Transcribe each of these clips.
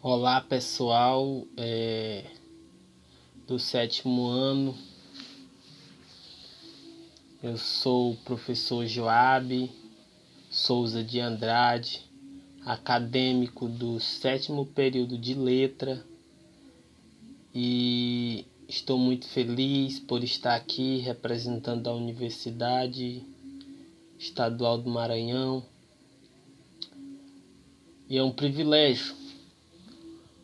Olá pessoal é, do sétimo ano, eu sou o professor Joab Souza de Andrade, acadêmico do sétimo período de letra. E estou muito feliz por estar aqui representando a Universidade Estadual do Maranhão. E é um privilégio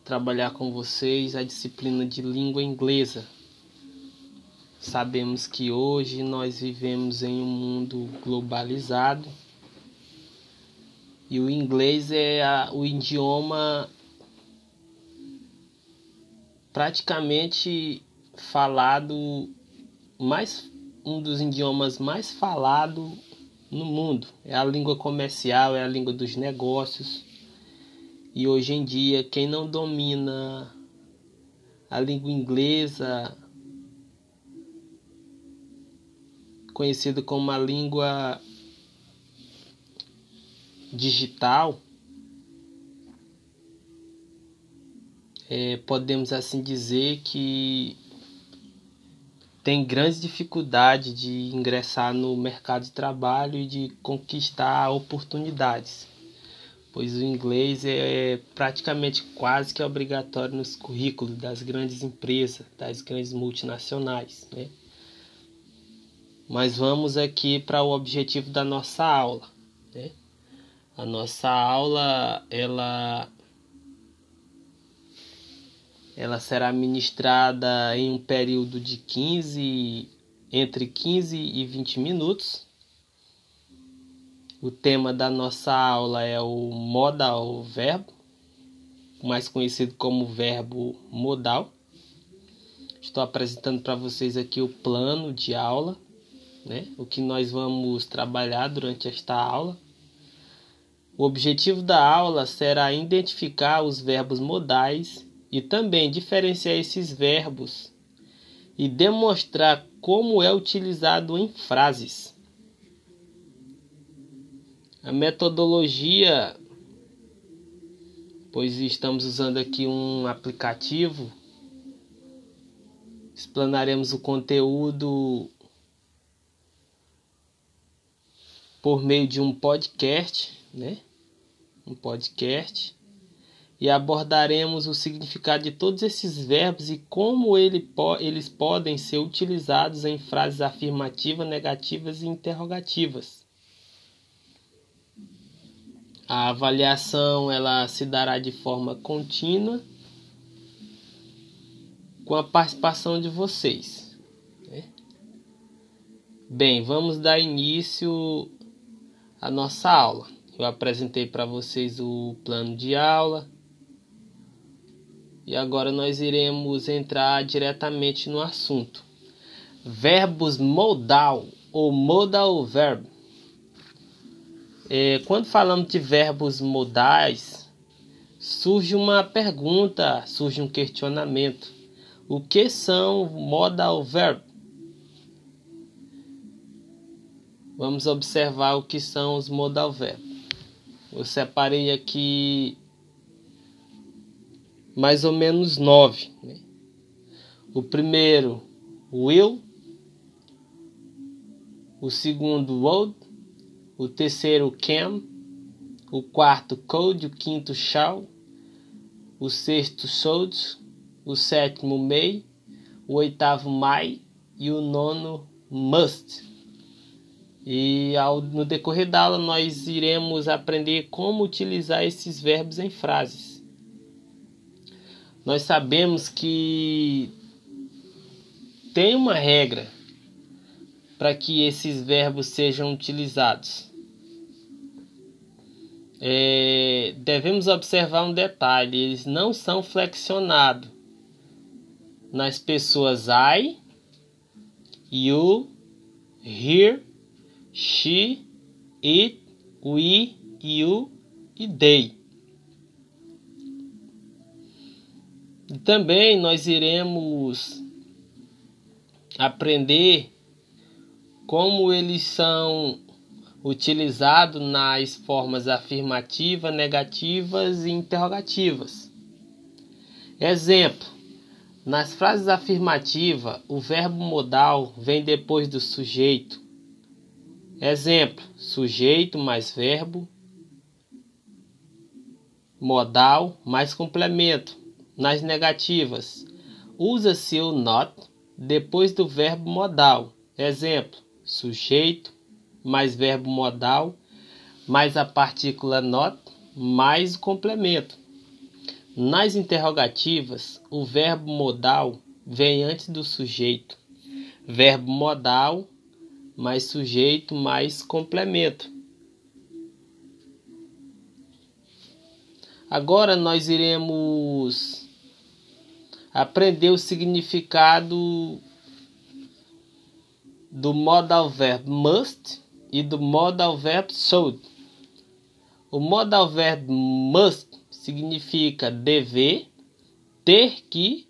trabalhar com vocês a disciplina de língua inglesa. Sabemos que hoje nós vivemos em um mundo globalizado e o inglês é a, o idioma praticamente falado mais um dos idiomas mais falados no mundo. É a língua comercial, é a língua dos negócios. E hoje em dia, quem não domina a língua inglesa, conhecida como a língua digital, é, podemos assim dizer que tem grande dificuldade de ingressar no mercado de trabalho e de conquistar oportunidades pois o inglês é praticamente quase que obrigatório nos currículos das grandes empresas, das grandes multinacionais. Né? Mas vamos aqui para o objetivo da nossa aula. Né? A nossa aula ela ela será ministrada em um período de 15 entre 15 e 20 minutos o tema da nossa aula é o modal verbo, mais conhecido como verbo modal. Estou apresentando para vocês aqui o plano de aula, né? o que nós vamos trabalhar durante esta aula. O objetivo da aula será identificar os verbos modais e também diferenciar esses verbos e demonstrar como é utilizado em frases. A metodologia, pois estamos usando aqui um aplicativo, explanaremos o conteúdo por meio de um podcast, né? Um podcast e abordaremos o significado de todos esses verbos e como ele eles podem ser utilizados em frases afirmativas, negativas e interrogativas. A avaliação ela se dará de forma contínua com a participação de vocês. Né? Bem, vamos dar início à nossa aula. Eu apresentei para vocês o plano de aula e agora nós iremos entrar diretamente no assunto. Verbos modal ou modal verb é, quando falamos de verbos modais, surge uma pergunta, surge um questionamento. O que são modal verb? Vamos observar o que são os modal verbs. Eu separei aqui mais ou menos nove. Né? O primeiro, will. O segundo, would o terceiro can, o quarto could, o quinto shall, o sexto should, o sétimo may, o oitavo may e o nono must. E ao, no decorrer da aula nós iremos aprender como utilizar esses verbos em frases. Nós sabemos que tem uma regra para que esses verbos sejam utilizados. É, devemos observar um detalhe: eles não são flexionados nas pessoas I, you, here, she, it, we, you e they. E também nós iremos aprender como eles são utilizados nas formas afirmativas, negativas e interrogativas. Exemplo: nas frases afirmativas, o verbo modal vem depois do sujeito. Exemplo: sujeito mais verbo modal mais complemento. Nas negativas, usa-se o not depois do verbo modal. Exemplo: sujeito mais verbo modal mais a partícula not mais o complemento. Nas interrogativas, o verbo modal vem antes do sujeito. Verbo modal mais sujeito mais complemento. Agora nós iremos aprender o significado do modal verb must e do modal verb should. O modal verb must significa dever, ter que,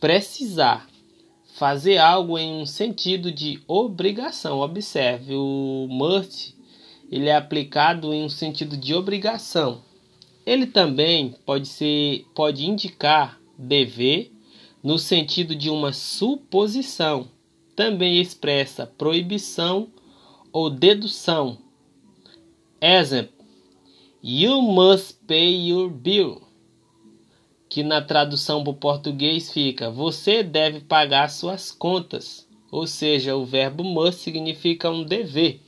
precisar, fazer algo em um sentido de obrigação. Observe, o must ele é aplicado em um sentido de obrigação. Ele também pode ser pode indicar dever no sentido de uma suposição. Também expressa proibição ou dedução. Exemplo: You must pay your bill. Que na tradução para o português fica: Você deve pagar suas contas. Ou seja, o verbo must significa um dever.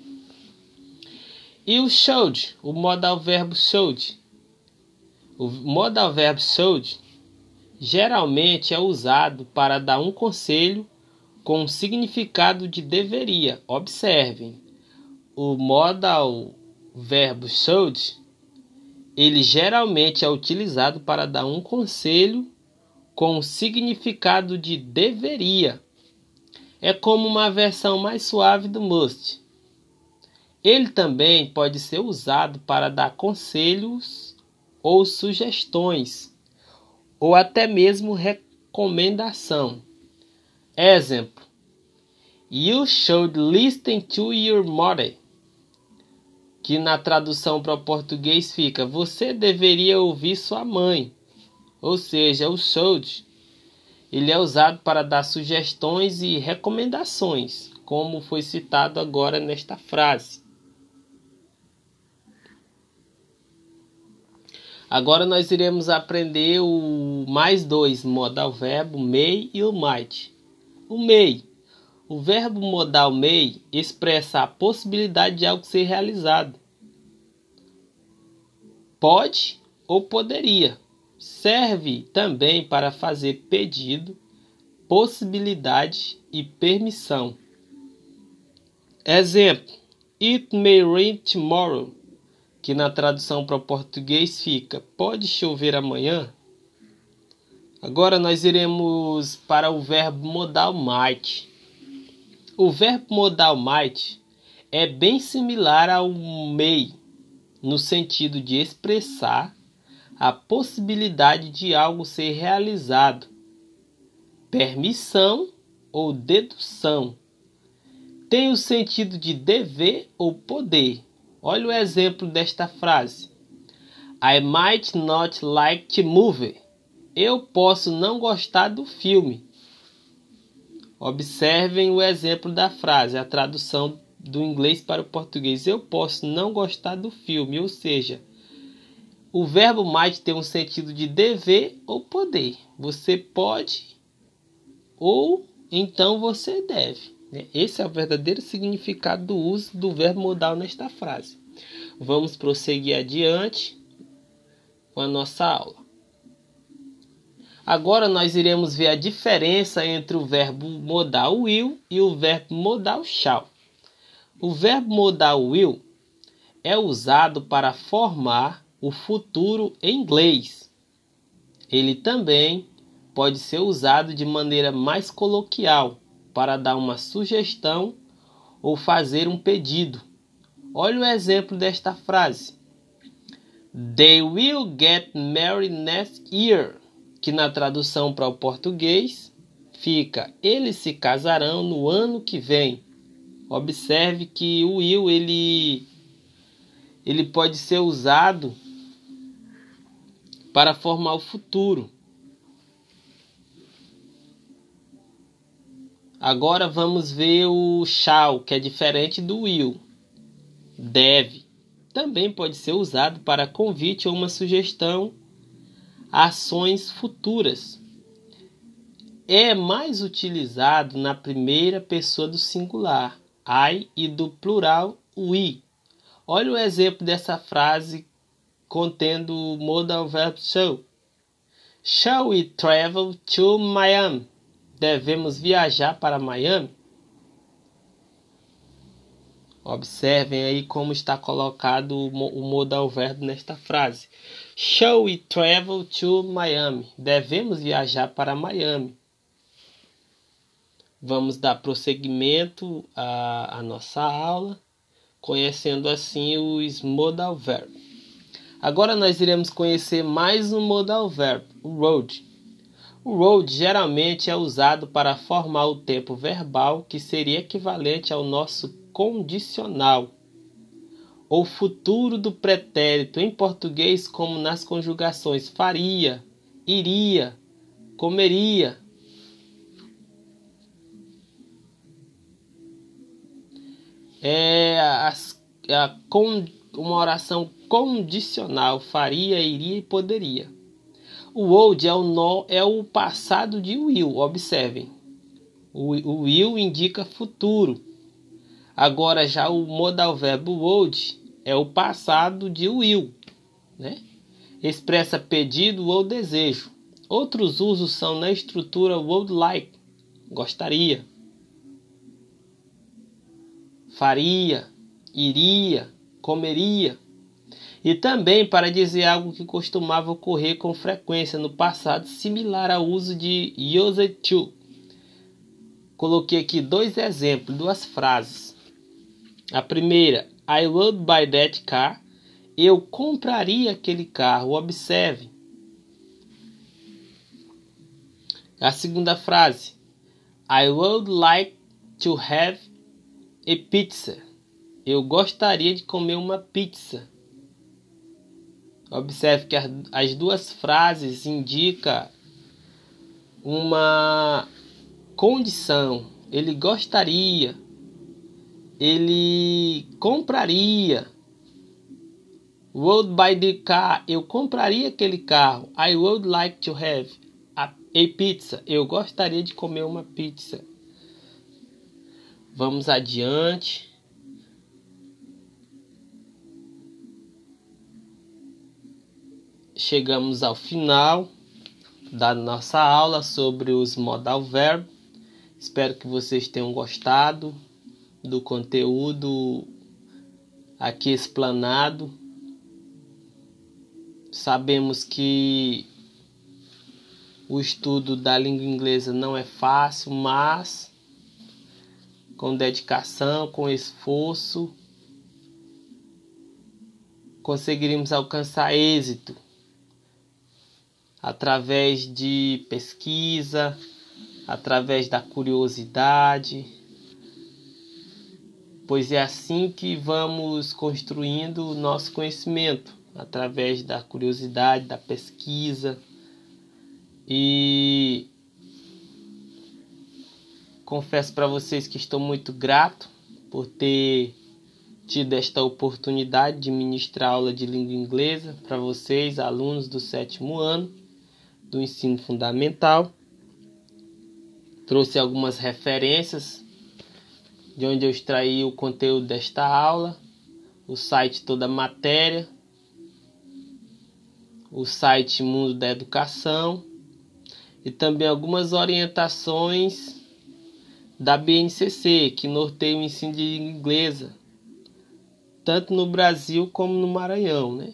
E o should, o modal verbo should, o modal verb should geralmente é usado para dar um conselho com o significado de deveria. Observem, o modal verbo should ele geralmente é utilizado para dar um conselho com o significado de deveria. É como uma versão mais suave do must. Ele também pode ser usado para dar conselhos ou sugestões, ou até mesmo recomendação. Exemplo: You should listen to your mother. Que na tradução para o português fica: Você deveria ouvir sua mãe. Ou seja, o should ele é usado para dar sugestões e recomendações, como foi citado agora nesta frase. Agora nós iremos aprender o mais dois, modal verbo may e o might. O may. O verbo modal may expressa a possibilidade de algo ser realizado. Pode ou poderia. Serve também para fazer pedido, possibilidade e permissão. Exemplo: It may rain tomorrow que na tradução para o português fica: Pode chover amanhã? Agora nós iremos para o verbo modal might. O verbo modal might é bem similar ao may, no sentido de expressar a possibilidade de algo ser realizado, permissão ou dedução. Tem o sentido de dever ou poder Olha o exemplo desta frase. I might not like the movie. Eu posso não gostar do filme. Observem o exemplo da frase, a tradução do inglês para o português. Eu posso não gostar do filme, ou seja, o verbo might tem um sentido de dever ou poder. Você pode ou então você deve. Né? Esse é o verdadeiro significado do uso do verbo modal nesta frase. Vamos prosseguir adiante com a nossa aula. Agora nós iremos ver a diferença entre o verbo modal will e o verbo modal shall. O verbo modal will é usado para formar o futuro em inglês. Ele também pode ser usado de maneira mais coloquial para dar uma sugestão ou fazer um pedido. Olha o exemplo desta frase. They will get married next year, que na tradução para o português fica eles se casarão no ano que vem. Observe que o will ele ele pode ser usado para formar o futuro. Agora vamos ver o shall, que é diferente do will. Deve. Também pode ser usado para convite ou uma sugestão ações futuras. É mais utilizado na primeira pessoa do singular, I, e do plural, we. Olha o exemplo dessa frase contendo o modal verb shall. Shall we travel to Miami? devemos viajar para Miami? Observem aí como está colocado o modal verbo nesta frase. Shall we travel to Miami? Devemos viajar para Miami. Vamos dar prosseguimento à, à nossa aula, conhecendo assim os modal verb. Agora nós iremos conhecer mais um modal verb, o road. O road geralmente é usado para formar o tempo verbal que seria equivalente ao nosso condicional ou futuro do pretérito em português, como nas conjugações faria, iria, comeria. É a, a, uma oração condicional, faria, iria e poderia. O old é o, no, é o passado de will, observem. O, o will indica futuro. Agora já o modal verbo would é o passado de will, né? Expressa pedido ou desejo. Outros usos são na estrutura would like, gostaria, faria, iria, comeria e também para dizer algo que costumava ocorrer com frequência no passado, similar ao uso de used to. Coloquei aqui dois exemplos, duas frases. A primeira, I would buy that car. Eu compraria aquele carro. Observe. A segunda frase, I would like to have a pizza. Eu gostaria de comer uma pizza. Observe que as duas frases indicam uma condição. Ele gostaria, ele compraria. Would buy the car. Eu compraria aquele carro. I would like to have a, a pizza. Eu gostaria de comer uma pizza. Vamos adiante. chegamos ao final da nossa aula sobre os modal verb. Espero que vocês tenham gostado do conteúdo aqui explanado. Sabemos que o estudo da língua inglesa não é fácil, mas com dedicação, com esforço, conseguiremos alcançar êxito através de pesquisa, através da curiosidade, pois é assim que vamos construindo o nosso conhecimento, através da curiosidade, da pesquisa. E confesso para vocês que estou muito grato por ter tido esta oportunidade de ministrar aula de língua inglesa para vocês, alunos do sétimo ano do ensino fundamental. Trouxe algumas referências de onde eu extraí o conteúdo desta aula, o site toda a matéria, o site Mundo da Educação e também algumas orientações da BNCC, que norteia o ensino de inglesa, tanto no Brasil como no Maranhão, né?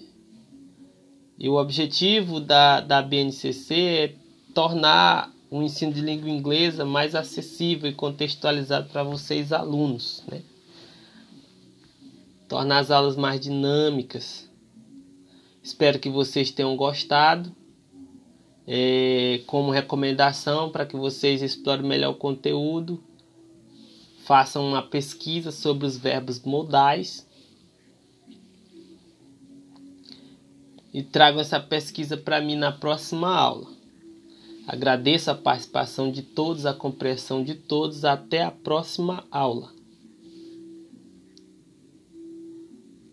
E o objetivo da, da BNCC é tornar o ensino de língua inglesa mais acessível e contextualizado para vocês, alunos. Né? Tornar as aulas mais dinâmicas. Espero que vocês tenham gostado. É, como recomendação para que vocês explorem melhor o conteúdo, façam uma pesquisa sobre os verbos modais e tragam essa pesquisa para mim na próxima aula. Agradeço a participação de todos, a compreensão de todos. Até a próxima aula.